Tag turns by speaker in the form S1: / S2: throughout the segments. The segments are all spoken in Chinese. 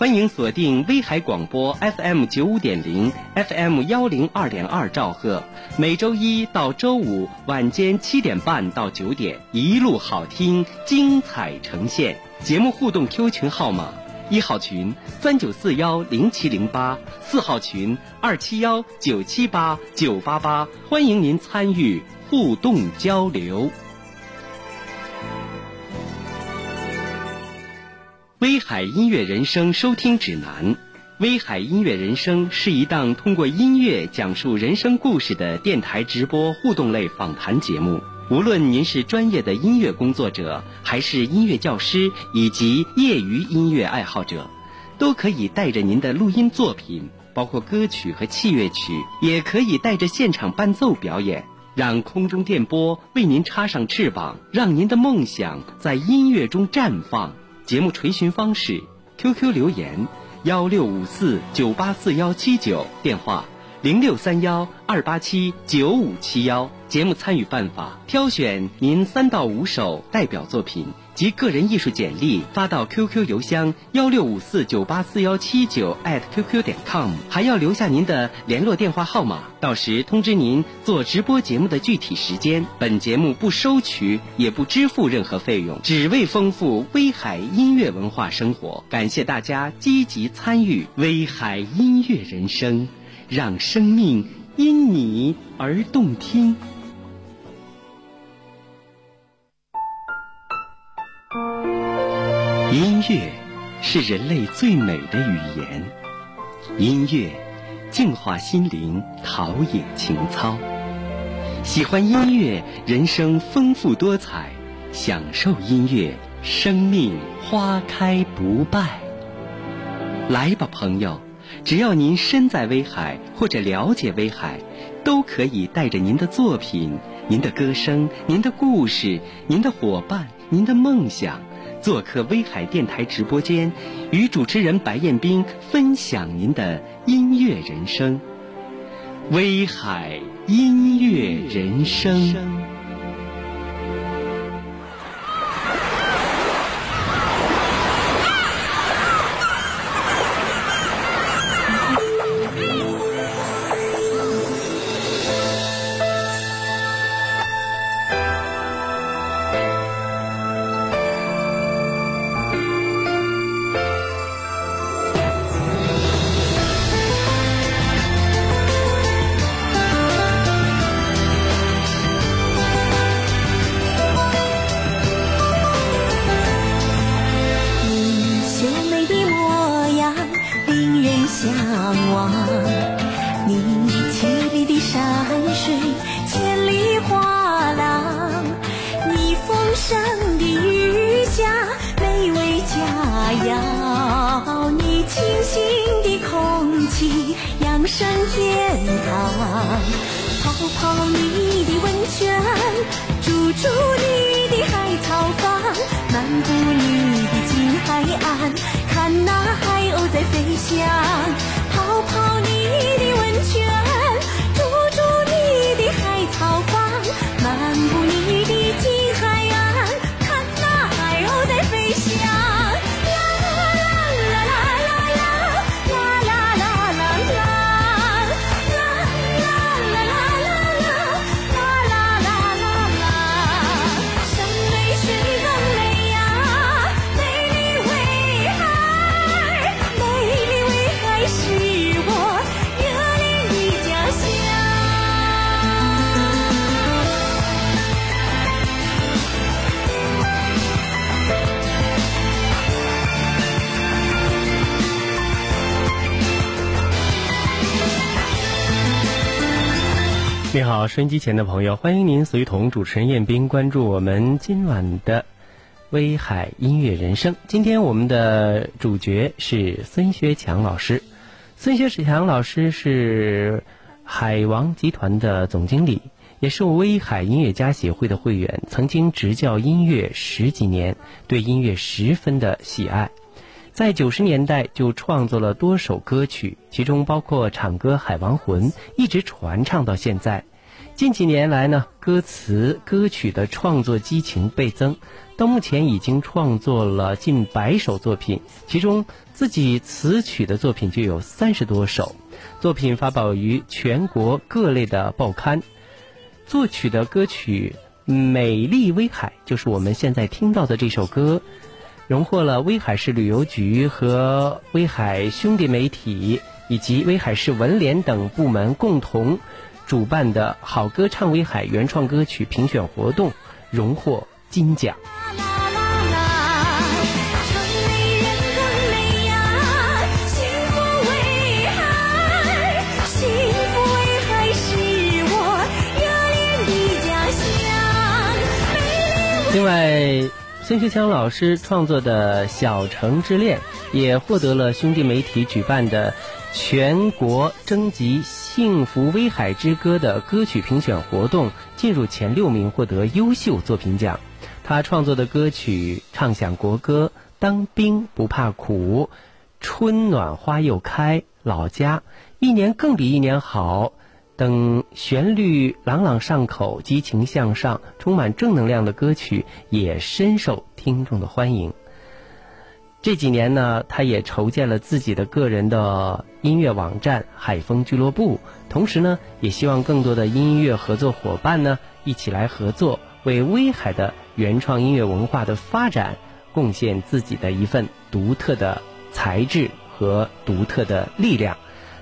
S1: 欢迎锁定威海广播 FM 九五点零 FM 幺零二点二兆赫，每周一到周五晚间七点半到九点，一路好听，精彩呈现。节目互动 Q 群号码：一号群三九四幺零七零八，四号群二七幺九七八九八八，欢迎您参与互动交流。威海音乐人生收听指南。威海音乐人生是一档通过音乐讲述人生故事的电台直播互动类访谈节目。无论您是专业的音乐工作者，还是音乐教师，以及业余音乐爱好者，都可以带着您的录音作品，包括歌曲和器乐曲，也可以带着现场伴奏表演，让空中电波为您插上翅膀，让您的梦想在音乐中绽放。节目垂询方式：QQ 留言幺六五四九八四幺七九，电话零六三幺二八七九五七幺。节目参与办法：挑选您三到五首代表作品及个人艺术简历，发到 QQ 邮箱幺六五四九八四幺七九 @QQ 点 com，还要留下您的联络电话号码，到时通知您做直播节目的具体时间。本节目不收取也不支付任何费用，只为丰富威海音乐文化生活。感谢大家积极参与威海音乐人生，让生命因你而动听。音乐是人类最美的语言，音乐净化心灵，陶冶情操。喜欢音乐，人生丰富多彩；享受音乐，生命花开不败。来吧，朋友，只要您身在威海或者了解威海，都可以带着您的作品、您的歌声、您的故事、您的伙伴、您的梦想。做客威海电台直播间，与主持人白彦斌分享您的音乐人生。威海音乐人生。
S2: 好，收音机前的朋友，欢迎您随同主持人彦斌关注我们今晚的威海音乐人生。今天我们的主角是孙学强老师。孙学强老师是海王集团的总经理，也是威海音乐家协会的会员，曾经执教音乐十几年，对音乐十分的喜爱。在九十年代就创作了多首歌曲，其中包括唱歌《海王魂》，一直传唱到现在。近几年来呢，歌词歌曲的创作激情倍增，到目前已经创作了近百首作品，其中自己词曲的作品就有三十多首，作品发表于全国各类的报刊。作曲的歌曲《美丽威海》就是我们现在听到的这首歌。荣获了威海市旅游局和威海兄弟媒体以及威海市文联等部门共同主办的好歌唱威海原创歌曲评选活动，荣获金奖。另外。孙学强老师创作的《小城之恋》也获得了兄弟媒体举办的全国征集《幸福威海之歌》的歌曲评选活动，进入前六名，获得优秀作品奖。他创作的歌曲唱响国歌《当兵不怕苦》，春暖花又开，老家一年更比一年好。等旋律朗朗上口、激情向上、充满正能量的歌曲也深受听众的欢迎。这几年呢，他也筹建了自己的个人的音乐网站“海风俱乐部”，同时呢，也希望更多的音乐合作伙伴呢一起来合作，为威海的原创音乐文化的发展贡献自己的一份独特的才智和独特的力量。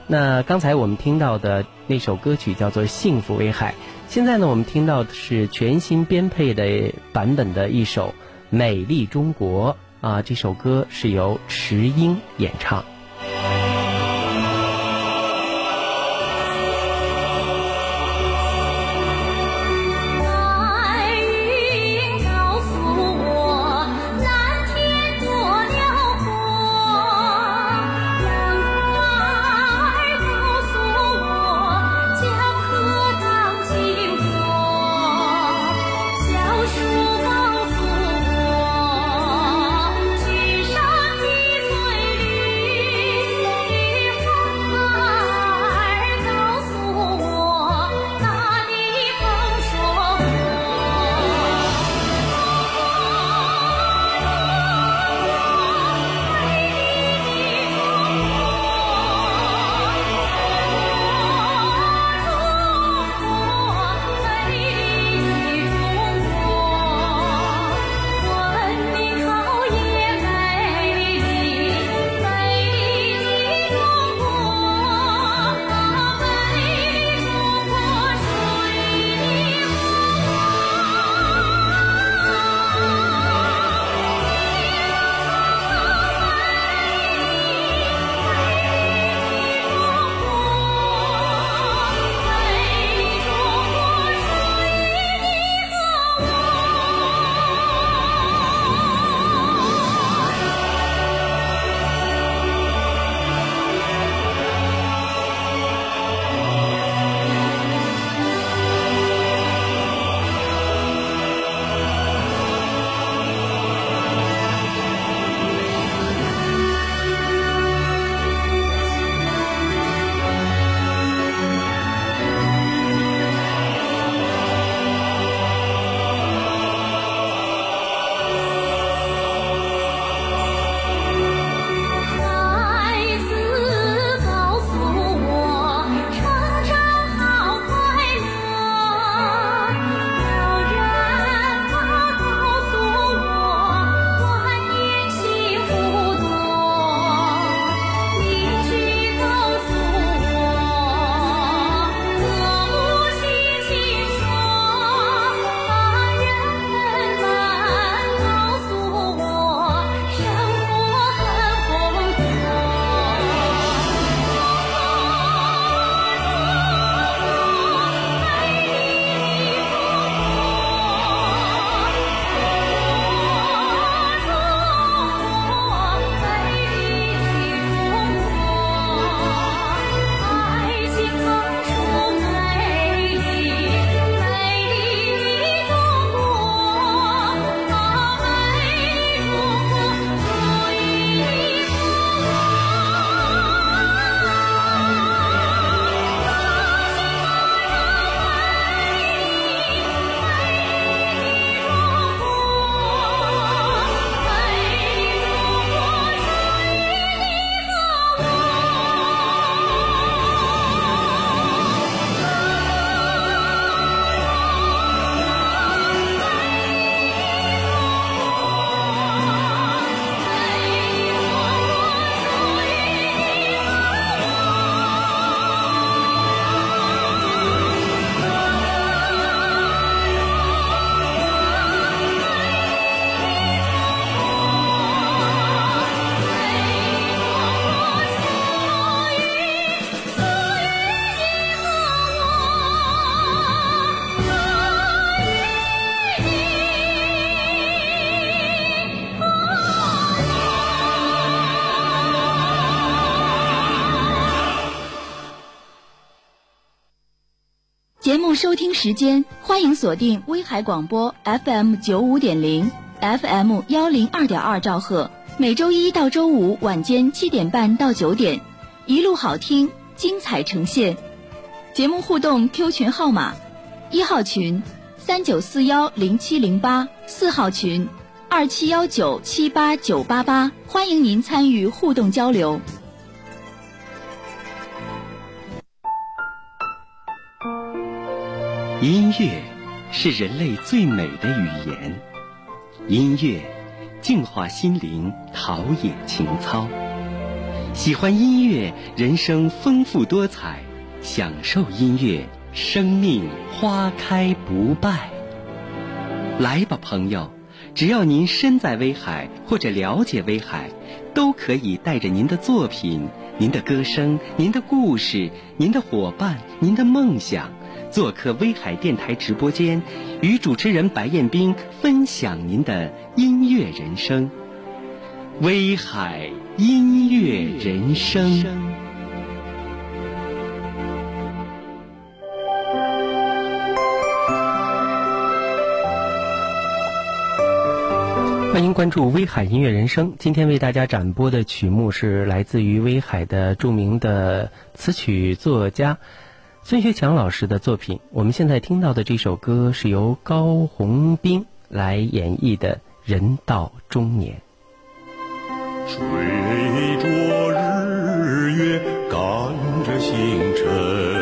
S2: 那刚才我们听到的那首歌曲叫做《幸福威海》，现在呢，我们听到的是全新编配的版本的一首《美丽中国》啊，这首歌是由池英演唱。
S3: 收听时间，欢迎锁定威海广播 FM 九五点零、FM 幺零二点二兆赫，每周一到周五晚间七点半到九点，一路好听，精彩呈现。节目互动 Q 群号码：一号群三九四幺零七零八，四号群二七幺九七八九八八，欢迎您参与互动交流。
S1: 音乐是人类最美的语言，音乐净化心灵，陶冶情操。喜欢音乐，人生丰富多彩；享受音乐，生命花开不败。来吧，朋友，只要您身在威海或者了解威海，都可以带着您的作品、您的歌声、您的故事、您的伙伴、您的梦想。做客威海电台直播间，与主持人白彦斌分享您的音乐人生。威海音乐人生，
S2: 欢迎关注威海音乐人生。今天为大家展播的曲目是来自于威海的著名的词曲作家。孙学强老师的作品，我们现在听到的这首歌是由高洪斌来演绎的《人到中年》。
S4: 追着日月，赶着星辰，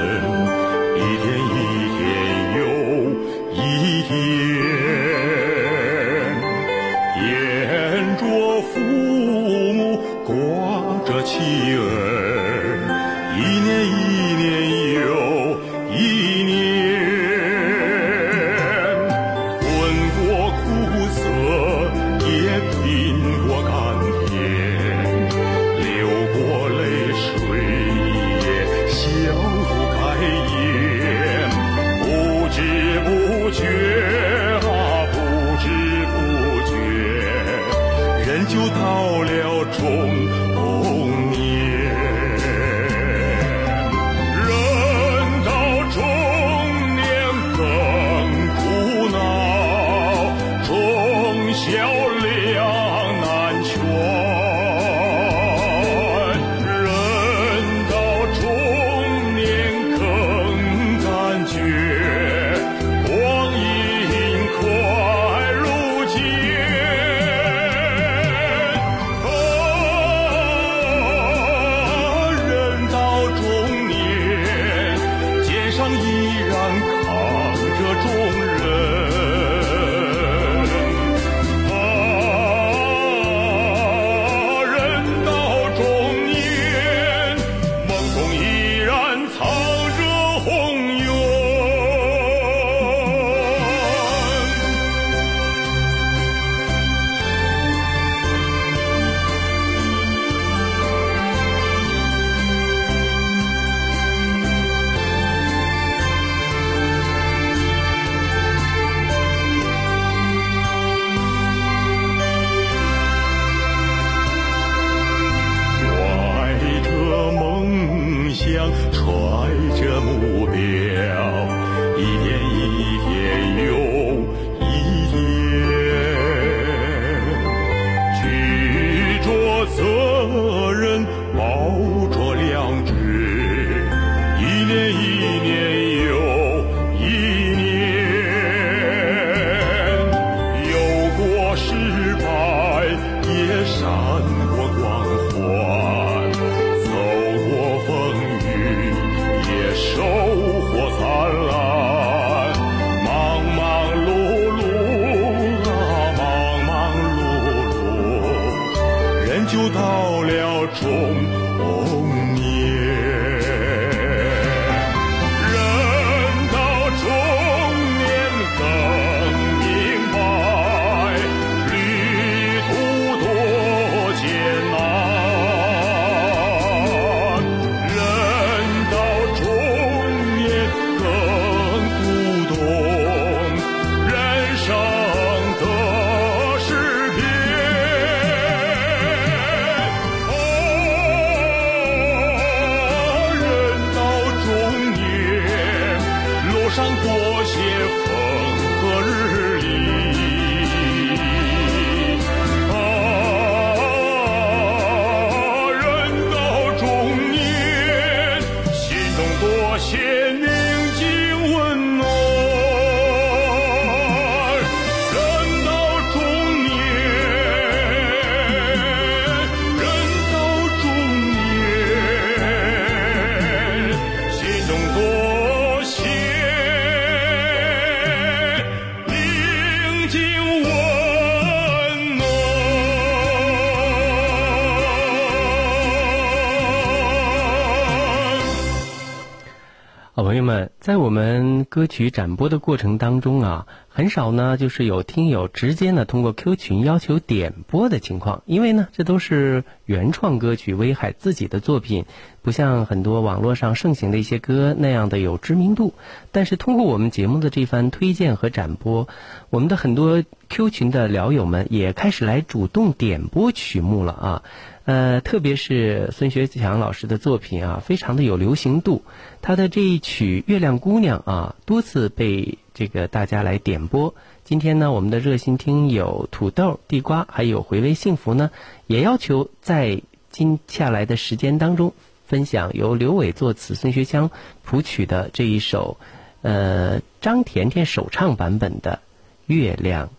S2: 好朋友们，在我们歌曲展播的过程当中啊，很少呢，就是有听友直接呢通过 Q 群要求点播的情况，因为呢，这都是原创歌曲，威海自己的作品，不像很多网络上盛行的一些歌那样的有知名度。但是通过我们节目的这番推荐和展播，我们的很多 Q 群的聊友们也开始来主动点播曲目了啊。呃，特别是孙学强老师的作品啊，非常的有流行度。他的这一曲《月亮姑娘》啊，多次被这个大家来点播。今天呢，我们的热心听友土豆、地瓜还有回味幸福呢，也要求在今下来的时间当中，分享由刘伟作词、孙学强谱曲的这一首，呃，张甜甜首唱版本的《月亮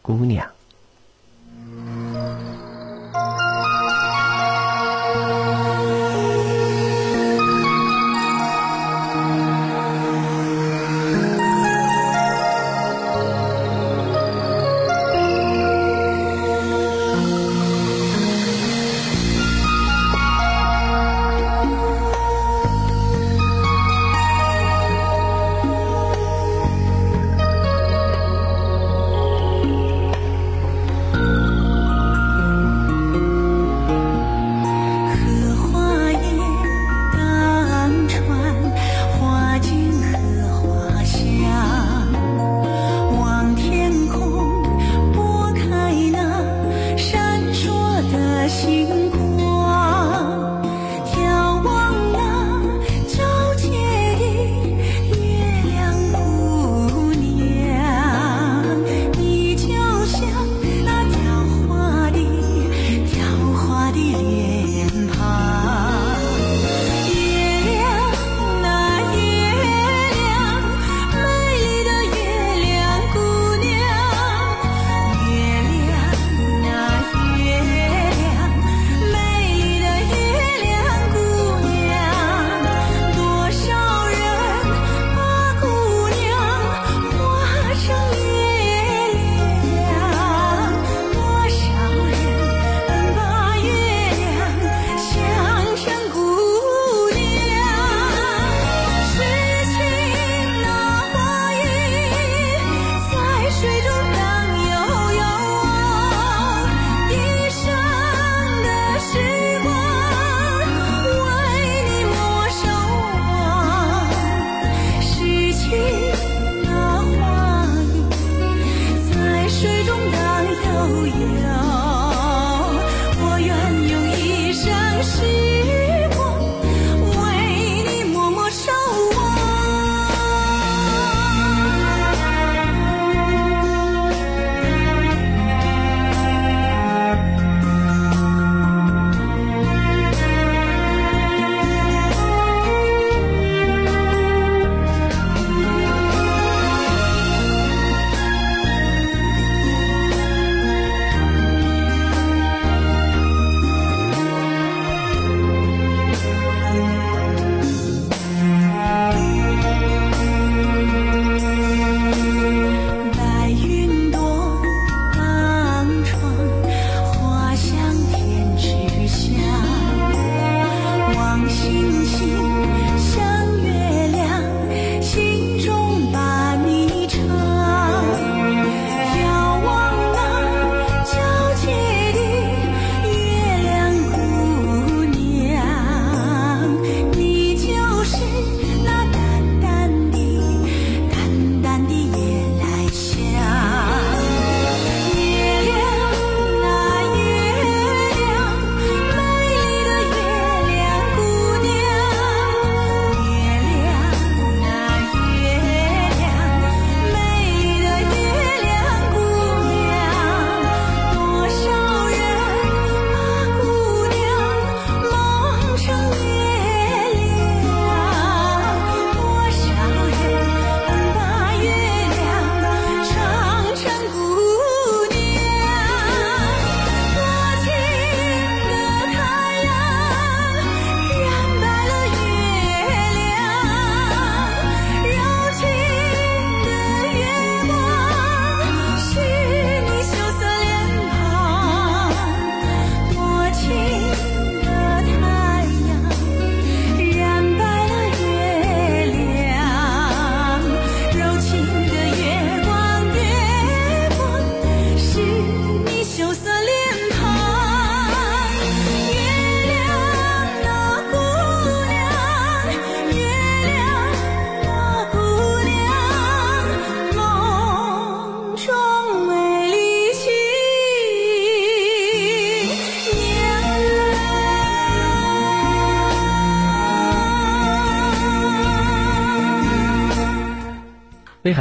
S2: 姑娘》。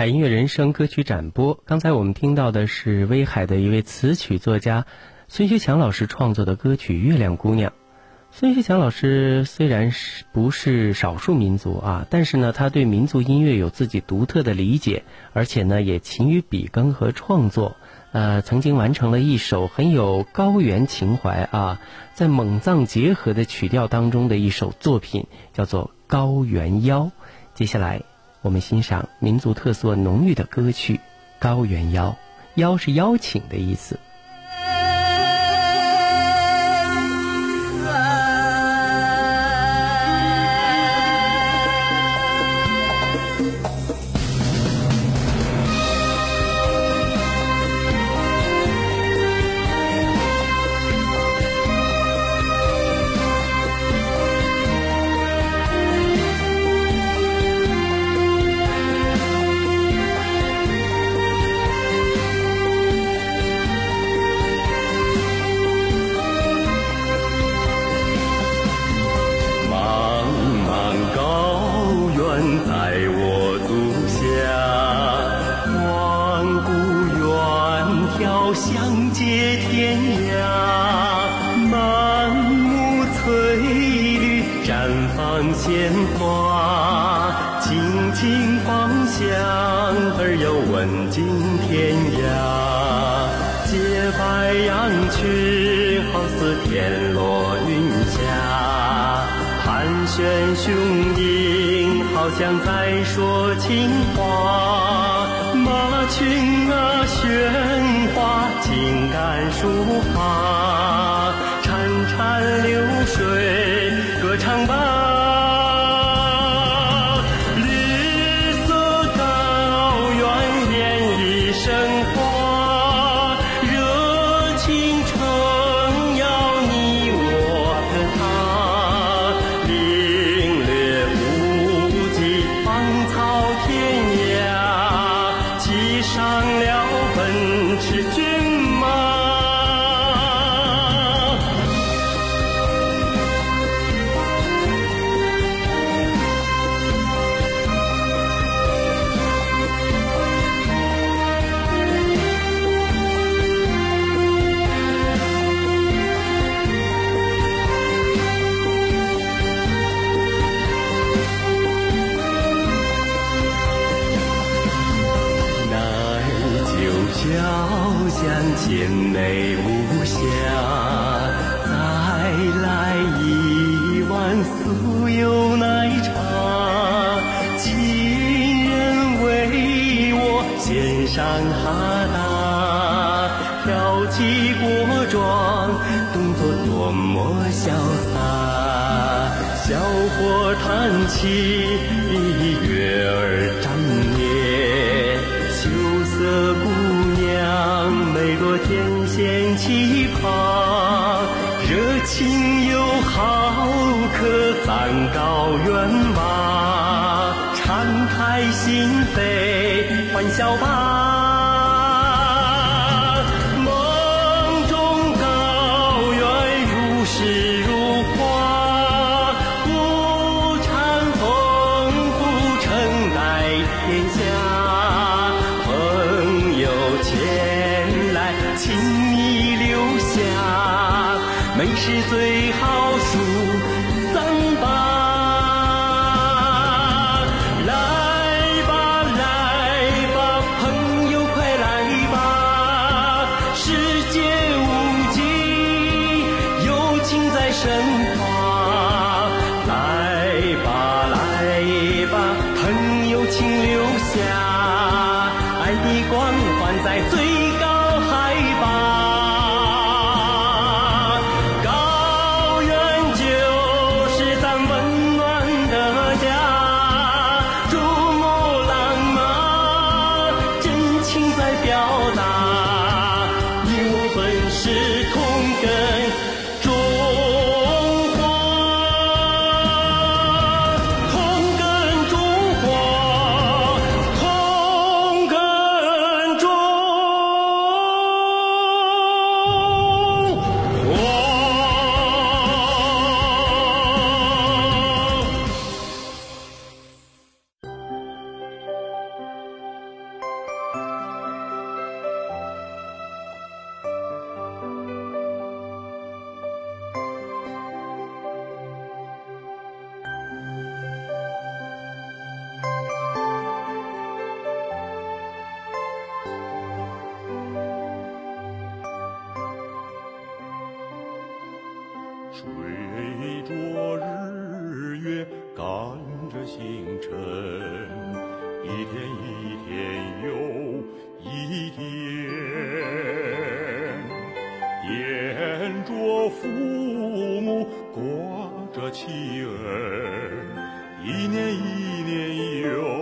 S1: 音乐人生歌曲展播。刚才我们听到的是威海的一位词曲作家孙学强老师创作的歌曲《月亮姑娘》。孙学强老师虽然是不是少数民族啊，但是呢，他对民族音乐有自己独特的理解，而且呢，也勤于笔耕和创作。呃，曾经完成了一首很有高原情怀啊，在蒙藏结合的曲调当中的一首作品，叫做《高原妖》。接下来。我们欣赏民族特色浓郁的歌曲《高原邀》，邀是邀请的意思。
S4: 芳香而又闻尽天涯。洁白羊群好似天落云霞盘旋雄鹰好像在说情话马群啊喧哗情感抒发飞，欢笑吧。一天又一天沿着父母挂着妻儿一年一年又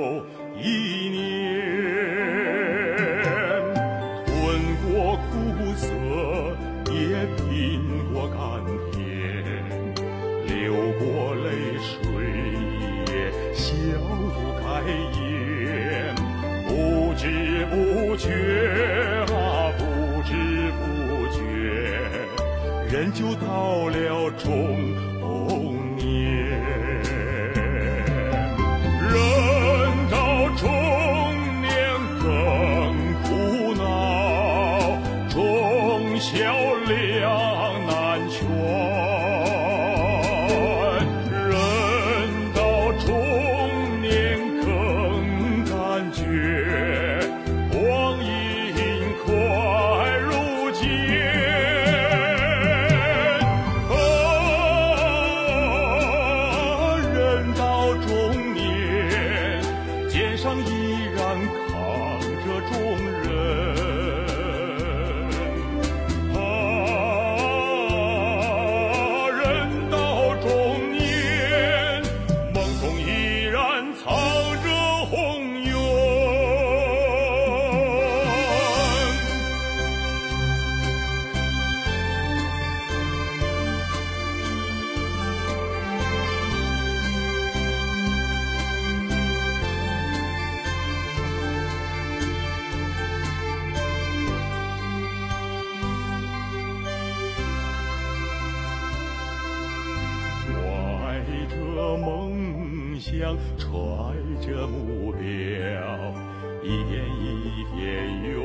S4: 一天一天又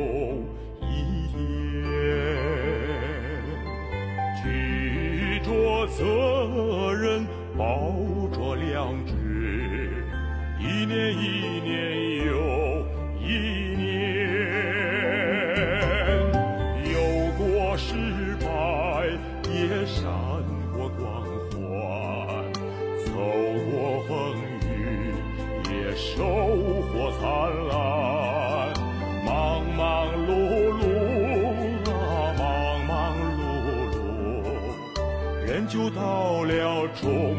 S4: 一天，举着责任，抱着良知，一年一年。到了中